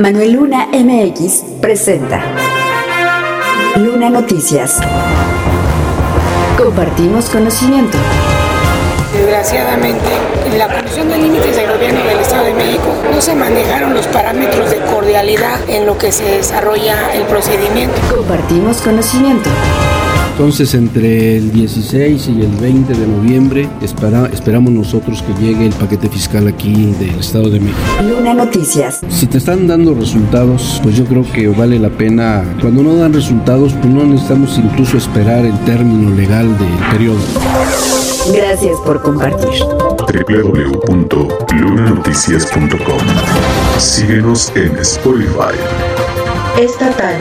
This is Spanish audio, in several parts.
Manuel Luna MX presenta Luna Noticias. Compartimos conocimiento. Desgraciadamente, en la Comisión de Límites del Gobierno del Estado de México no se manejaron los parámetros de cordialidad en lo que se desarrolla el procedimiento. Compartimos conocimiento. Entonces, entre el 16 y el 20 de noviembre esperamos nosotros que llegue el paquete fiscal aquí del Estado de México. Luna Noticias. Si te están dando resultados, pues yo creo que vale la pena. Cuando no dan resultados, pues no necesitamos incluso esperar el término legal del periodo. Gracias por compartir. www.lunanoticias.com Síguenos en Spotify. Estatal.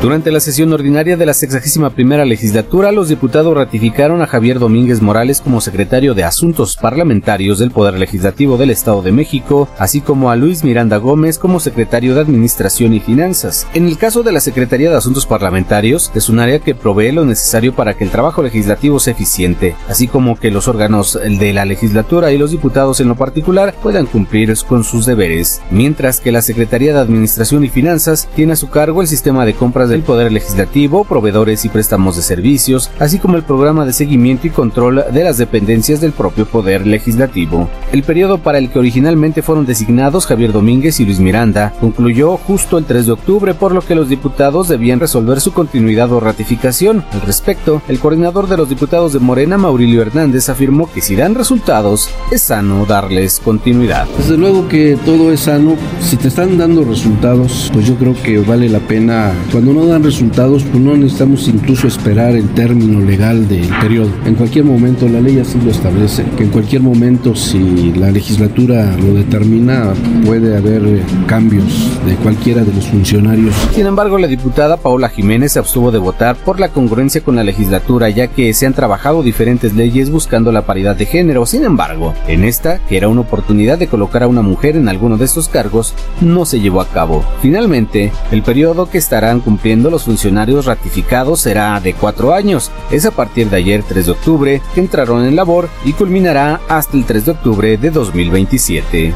Durante la sesión ordinaria de la 61 primera legislatura, los diputados ratificaron a Javier Domínguez Morales como secretario de Asuntos Parlamentarios del Poder Legislativo del Estado de México, así como a Luis Miranda Gómez como secretario de Administración y Finanzas. En el caso de la Secretaría de Asuntos Parlamentarios, es un área que provee lo necesario para que el trabajo legislativo sea eficiente, así como que los órganos de la legislatura y los diputados en lo particular puedan cumplir con sus deberes, mientras que la Secretaría de Administración y Finanzas tiene a su cargo el sistema de compras del Poder Legislativo, proveedores y préstamos de servicios, así como el programa de seguimiento y control de las dependencias del propio Poder Legislativo. El periodo para el que originalmente fueron designados Javier Domínguez y Luis Miranda concluyó justo el 3 de octubre, por lo que los diputados debían resolver su continuidad o ratificación. Al respecto, el coordinador de los diputados de Morena, Maurilio Hernández, afirmó que si dan resultados, es sano darles continuidad. Desde luego que todo es sano. Si te están dando resultados, pues yo creo que vale la pena. Cuando no dan resultados, pues no necesitamos incluso esperar el término legal del periodo. En cualquier momento, la ley así lo establece, que en cualquier momento, si la legislatura lo determina, puede haber eh, cambios de cualquiera de los funcionarios. Sin embargo, la diputada Paola Jiménez se abstuvo de votar por la congruencia con la legislatura, ya que se han trabajado diferentes leyes buscando la paridad de género. Sin embargo, en esta, que era una oportunidad de colocar a una mujer en alguno de estos cargos, no se llevó a cabo. Finalmente, el periodo que estarán cumpliendo los funcionarios ratificados será de cuatro años. Es a partir de ayer 3 de octubre que entraron en labor y culminará hasta el 3 de octubre de 2027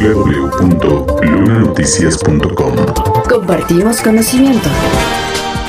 www.lunanoticias.com Compartimos conocimiento.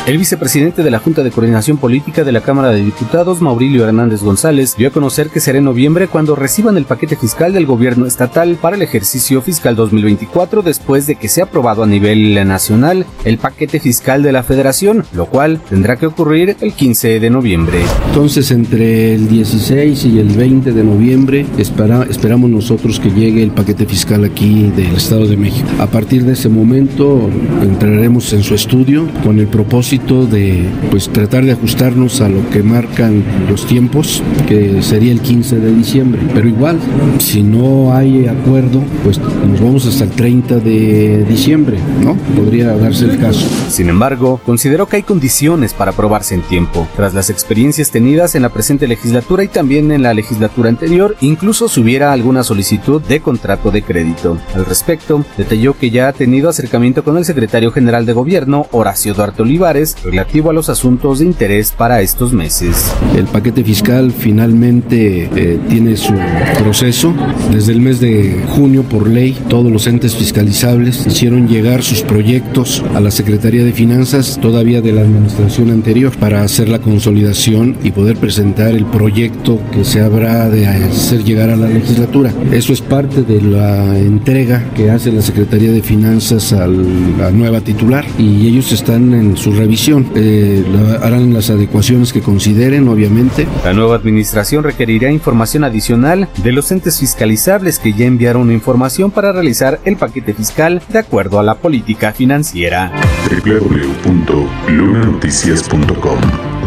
El vicepresidente de la Junta de Coordinación Política de la Cámara de Diputados, Maurilio Hernández González, dio a conocer que será en noviembre cuando reciban el paquete fiscal del gobierno estatal para el ejercicio fiscal 2024 después de que sea aprobado a nivel nacional el paquete fiscal de la federación, lo cual tendrá que ocurrir el 15 de noviembre. Entonces, entre el 16 y el 20 de noviembre espera, esperamos nosotros que llegue el paquete fiscal aquí del Estado de México. A partir de ese momento entraremos en su estudio con el propósito de pues tratar de ajustarnos a lo que marcan los tiempos, que sería el 15 de diciembre. Pero igual, si no hay acuerdo, pues nos vamos hasta el 30 de diciembre, ¿no? Podría darse el caso. Sin embargo, consideró que hay condiciones para aprobarse en tiempo. Tras las experiencias tenidas en la presente legislatura y también en la legislatura anterior, incluso si hubiera alguna solicitud de contrato de crédito. Al respecto, detalló que ya ha tenido acercamiento con el secretario general de gobierno, Horacio Duarte Olivares, relativo a los asuntos de interés para estos meses. El paquete fiscal finalmente eh, tiene su proceso. Desde el mes de junio, por ley, todos los entes fiscalizables hicieron llegar sus proyectos a la Secretaría de Finanzas, todavía de la administración anterior, para hacer la consolidación y poder presentar el proyecto que se habrá de hacer llegar a la legislatura. Eso es parte de la entrega que hace la Secretaría de Finanzas a la nueva titular y ellos están en su revisión eh, harán las adecuaciones que consideren, obviamente. La nueva administración requerirá información adicional de los entes fiscalizables que ya enviaron información para realizar el paquete fiscal de acuerdo a la política financiera. www.lunanoticias.com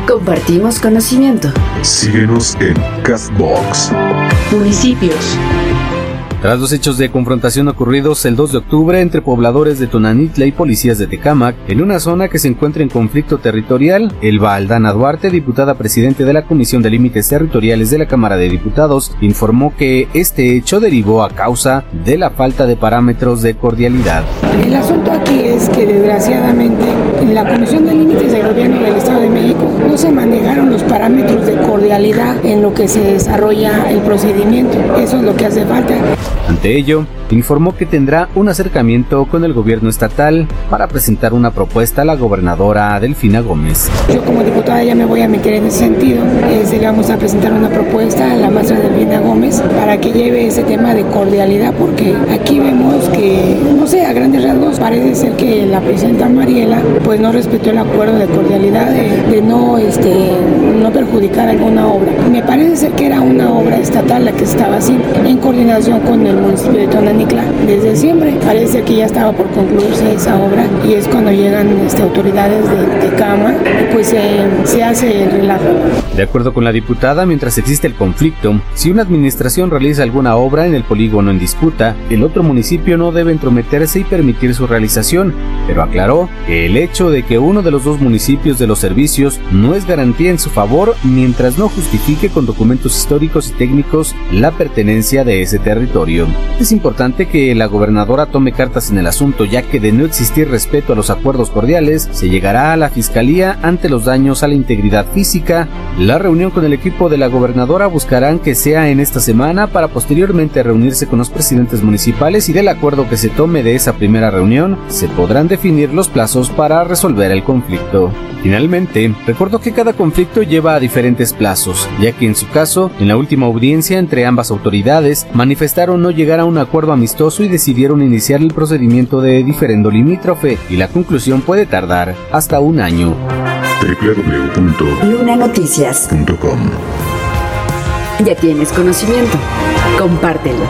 Compartimos conocimiento. Síguenos en Castbox. Municipios. Tras los hechos de confrontación ocurridos el 2 de octubre entre pobladores de Tonanitla y policías de Tecámac, en una zona que se encuentra en conflicto territorial, Elba Aldana Duarte, diputada presidente de la Comisión de Límites Territoriales de la Cámara de Diputados, informó que este hecho derivó a causa de la falta de parámetros de cordialidad. El asunto aquí es que desgraciadamente en la Comisión de Límites del Gobierno del Estado de México no se manejaron los parámetros de cordialidad en lo que se desarrolla el procedimiento. Eso es lo que hace falta. Ante ello, informó que tendrá un acercamiento con el gobierno estatal para presentar una propuesta a la gobernadora Delfina Gómez. Yo como diputada ya me voy a meter en ese sentido. le vamos a presentar una propuesta a la maestra Delfina Gómez para que lleve ese tema de cordialidad porque aquí vemos que, no sé, a grandes rasgos parece ser que la presidenta Mariela pues no respetó el acuerdo de cordialidad de, no, este, no perjudicar alguna obra. Me parece ser que era una obra estatal la que estaba haciendo en coordinación con el municipio de Desde siempre. Parece que ya estaba por concluirse esa obra y es cuando llegan este, autoridades de, de Cama pues se hace el relajo. De acuerdo con la diputada, mientras existe el conflicto, si una administración realiza alguna obra en el polígono en disputa, el otro municipio no debe entrometerse y permitir su realización, pero aclaró que el hecho de que uno de los dos municipios de los servicios no es garantía en su favor mientras no justifique con documentos históricos y técnicos la pertenencia de ese territorio. Es importante que la gobernadora tome cartas en el asunto, ya que de no existir respeto a los acuerdos cordiales, se llegará a la fiscalía ante los daños a la integridad física. La reunión con el equipo de la gobernadora buscarán que sea en esta semana para posteriormente reunirse con los presidentes municipales y del acuerdo que se tome de esa primera reunión, se podrán definir los plazos para resolver el conflicto. Finalmente, recordó que cada conflicto lleva a diferentes plazos, ya que en su caso, en la última audiencia entre ambas autoridades, manifestaron no llegar a un acuerdo amistoso y decidieron iniciar el procedimiento de diferendo limítrofe, y la conclusión puede tardar hasta un año. www.lunanoticias.com Ya tienes conocimiento. Compártelo.